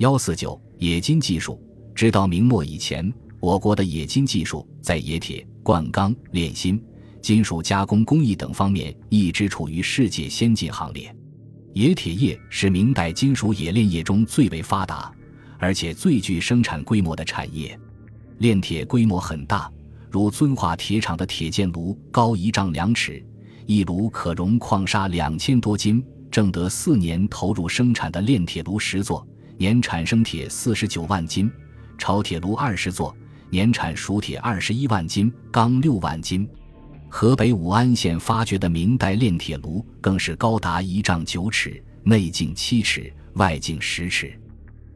幺四九冶金技术，直到明末以前，我国的冶金技术在冶铁、灌钢、炼锌、金属加工工艺等方面一直处于世界先进行列。冶铁业是明代金属冶炼业中最为发达，而且最具生产规模的产业。炼铁规模很大，如遵化铁厂的铁建炉高一丈两尺，一炉可容矿砂两千多斤。正德四年投入生产的炼铁炉十座，年产生铁四十九万斤；炒铁炉二十座，年产熟铁二十一万斤，钢六万斤。河北武安县发掘的明代炼铁炉更是高达一丈九尺，内径七尺，外径十尺。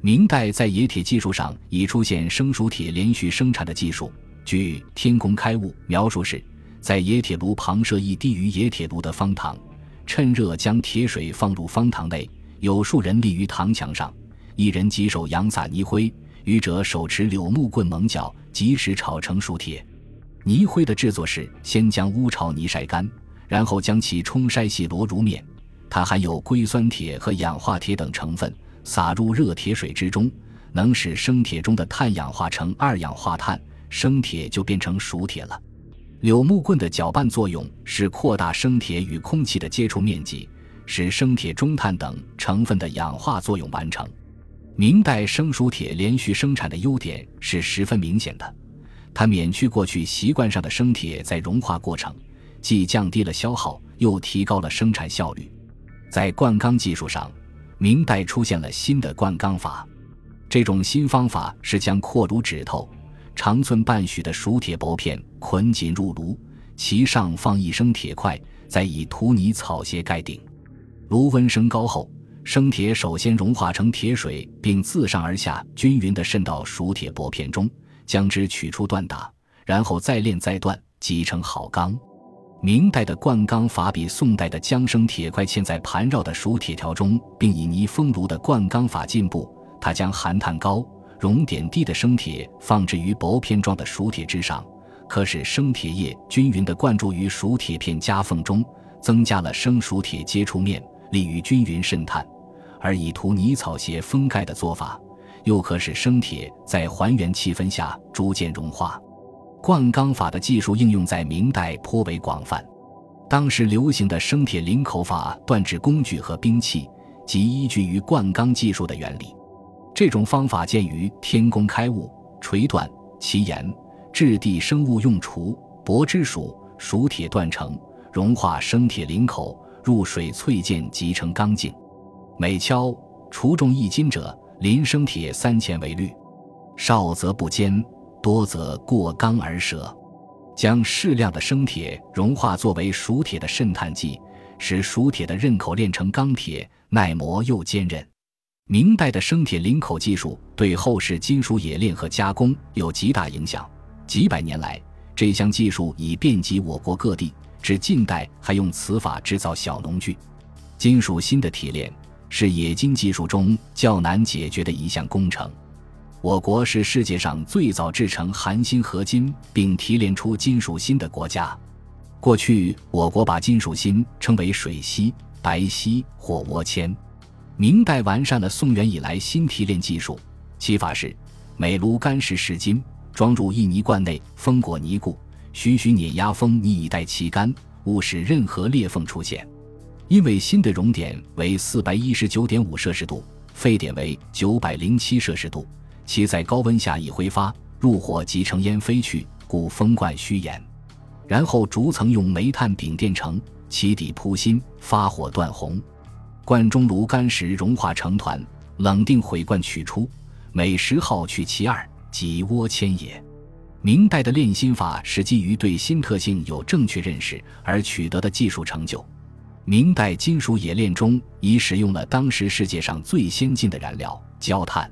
明代在冶铁技术上已出现生熟铁连续生产的技术。据《天工开物》描述是，在冶铁炉旁设一低于冶铁炉的方塘，趁热将铁水放入方塘内，有数人立于塘墙上，一人几手扬撒泥灰，余者手持柳木棍猛搅，及时炒成熟铁。泥灰的制作是先将乌巢泥晒干，然后将其冲筛细罗如面。它含有硅酸铁和氧化铁等成分，撒入热铁水之中，能使生铁中的碳氧化成二氧化碳，生铁就变成熟铁了。柳木棍的搅拌作用是扩大生铁与空气的接触面积，使生铁中碳等成分的氧化作用完成。明代生熟铁连续生产的优点是十分明显的。它免去过去习惯上的生铁在融化过程，既降低了消耗，又提高了生产效率。在灌钢技术上，明代出现了新的灌钢法。这种新方法是将阔如指头、长寸半许的熟铁薄片捆紧入炉，其上放一升铁块，再以土泥草鞋盖顶。炉温升高后，生铁首先融化成铁水，并自上而下均匀地渗到熟铁薄片中。将之取出锻打，然后再炼再锻，即成好钢。明代的灌钢法比宋代的将生铁块嵌在盘绕的熟铁条中，并以泥封炉的灌钢法进步。它将含碳高、熔点低的生铁放置于薄片状的熟铁之上，可使生铁液均匀地灌注于熟铁片夹缝中，增加了生熟铁接触面，利于均匀渗碳。而以涂泥草鞋封盖的做法。又可使生铁在还原气氛下逐渐融化。灌钢法的技术应用在明代颇为广泛。当时流行的生铁领口法锻制工具和兵器，即依据于灌钢技术的原理。这种方法见于《天工开物》，锤锻其言，质地生物用锄薄之属熟铁锻成，融化生铁领口，入水淬剑即成钢镜。每敲锄重一斤者。临生铁三钱为率，少则不坚，多则过钢而折。将适量的生铁融化作为熟铁的渗碳剂，使熟铁的刃口炼成钢铁，耐磨又坚韧。明代的生铁临口技术对后世金属冶炼和加工有极大影响。几百年来，这项技术已遍及我国各地，至近代还用此法制造小农具。金属锌的提炼。是冶金技术中较难解决的一项工程。我国是世界上最早制成含锌合金并提炼出金属锌的国家。过去，我国把金属锌称为水锡、白锡或倭铅。明代完善了宋元以来新提炼技术，其法是：每炉干石十斤，装入一泥罐内，封裹泥固，徐徐碾压封泥以待其干，勿使任何裂缝出现。因为锌的熔点为四百一十九点五摄氏度，沸点为九百零七摄氏度，其在高温下易挥发，入火即成烟飞去，故封罐虚掩。然后逐层用煤炭饼垫成，其底铺锌，发火断红。罐中炉干时融化成团，冷定毁罐取出，每十号取其二，即倭铅也。明代的炼锌法是基于对锌特性有正确认识而取得的技术成就。明代金属冶炼中已使用了当时世界上最先进的燃料焦炭，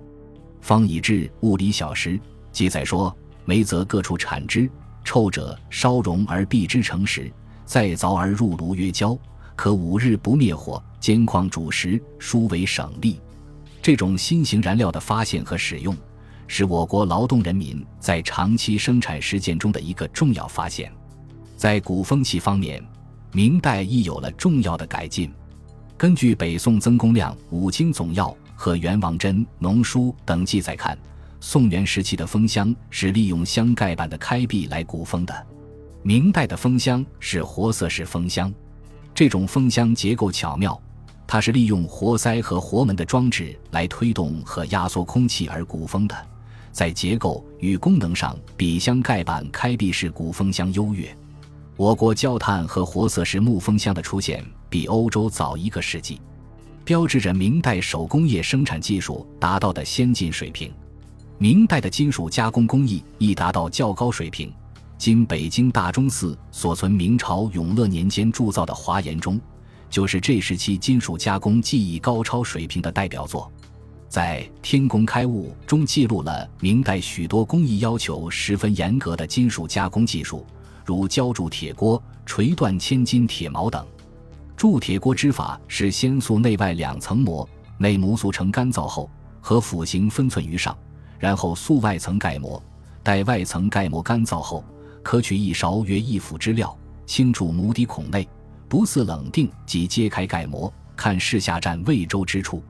方以至物理小时。记载说：煤则各处产之，臭者烧熔而避之成石，再凿而入炉曰焦，可五日不灭火，煎矿煮食，殊为省力。这种新型燃料的发现和使用，是我国劳动人民在长期生产实践中的一个重要发现。在鼓风器方面。明代亦有了重要的改进。根据北宋曾公亮《五经总要》和元王真农书等记载看，宋元时期的封箱是利用箱盖板的开闭来鼓风的。明代的封箱是活塞式封箱，这种封箱结构巧妙，它是利用活塞和活门的装置来推动和压缩空气而鼓风的，在结构与功能上比箱盖板开闭式鼓风箱优越。我国焦炭和活色石木封箱的出现比欧洲早一个世纪。标志着明代手工业生产技术达到的先进水平。明代的金属加工工艺亦达到较高水平。今北京大钟寺所存明朝永乐年间铸造的华严钟，就是这时期金属加工技艺高超水平的代表作。在《天工开物》中记录了明代许多工艺要求十分严格的金属加工技术，如浇铸铁锅、锤断千斤铁锚等。铸铁锅之法是先塑内外两层膜，内模塑成干燥后，和斧形分寸于上，然后塑外层盖膜。待外层盖膜干燥后，可取一勺约一斧之料，倾注模底孔内，不似冷定即揭开盖膜，看室下占未周之处。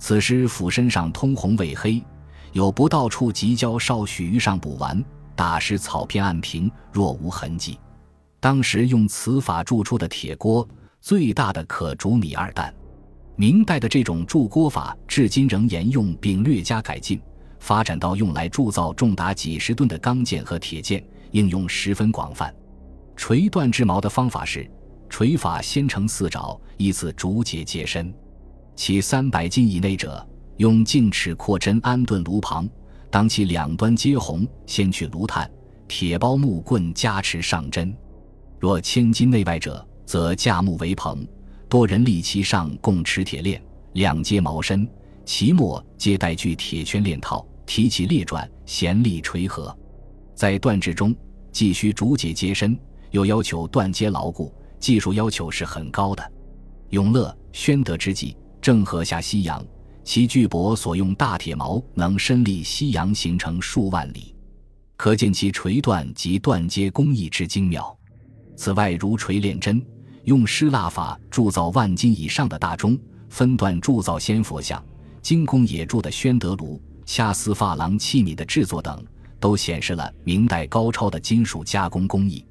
此时斧身上通红未黑，有不到处即浇少许于上补完，打湿草片按平，若无痕迹。当时用此法铸出的铁锅。最大的可煮米二担。明代的这种铸锅法至今仍沿用，并略加改进，发展到用来铸造重达几十吨的钢件和铁件，应用十分广泛。锤断制矛的方法是：锤法先成四爪，依次逐节接身。其三百斤以内者，用径尺扩针安顿炉旁，当其两端皆红，先去炉炭，铁包木棍加持上针。若千斤内外者，则架木为棚，多人立其上，共持铁链，两接毛身，其末皆带具铁圈链套，提起列转，弦力垂合。在断制中，既需竹节接身，又要求断接牢固，技术要求是很高的。永乐、宣德之际，郑和下西洋，其巨帛所用大铁矛能伸立西洋，形成数万里，可见其锤断及断接工艺之精妙。此外，如锤炼针。用湿蜡法铸造万斤以上的大钟，分段铸造仙佛像，精工野铸的宣德炉、掐丝珐琅器皿的制作等，都显示了明代高超的金属加工工艺。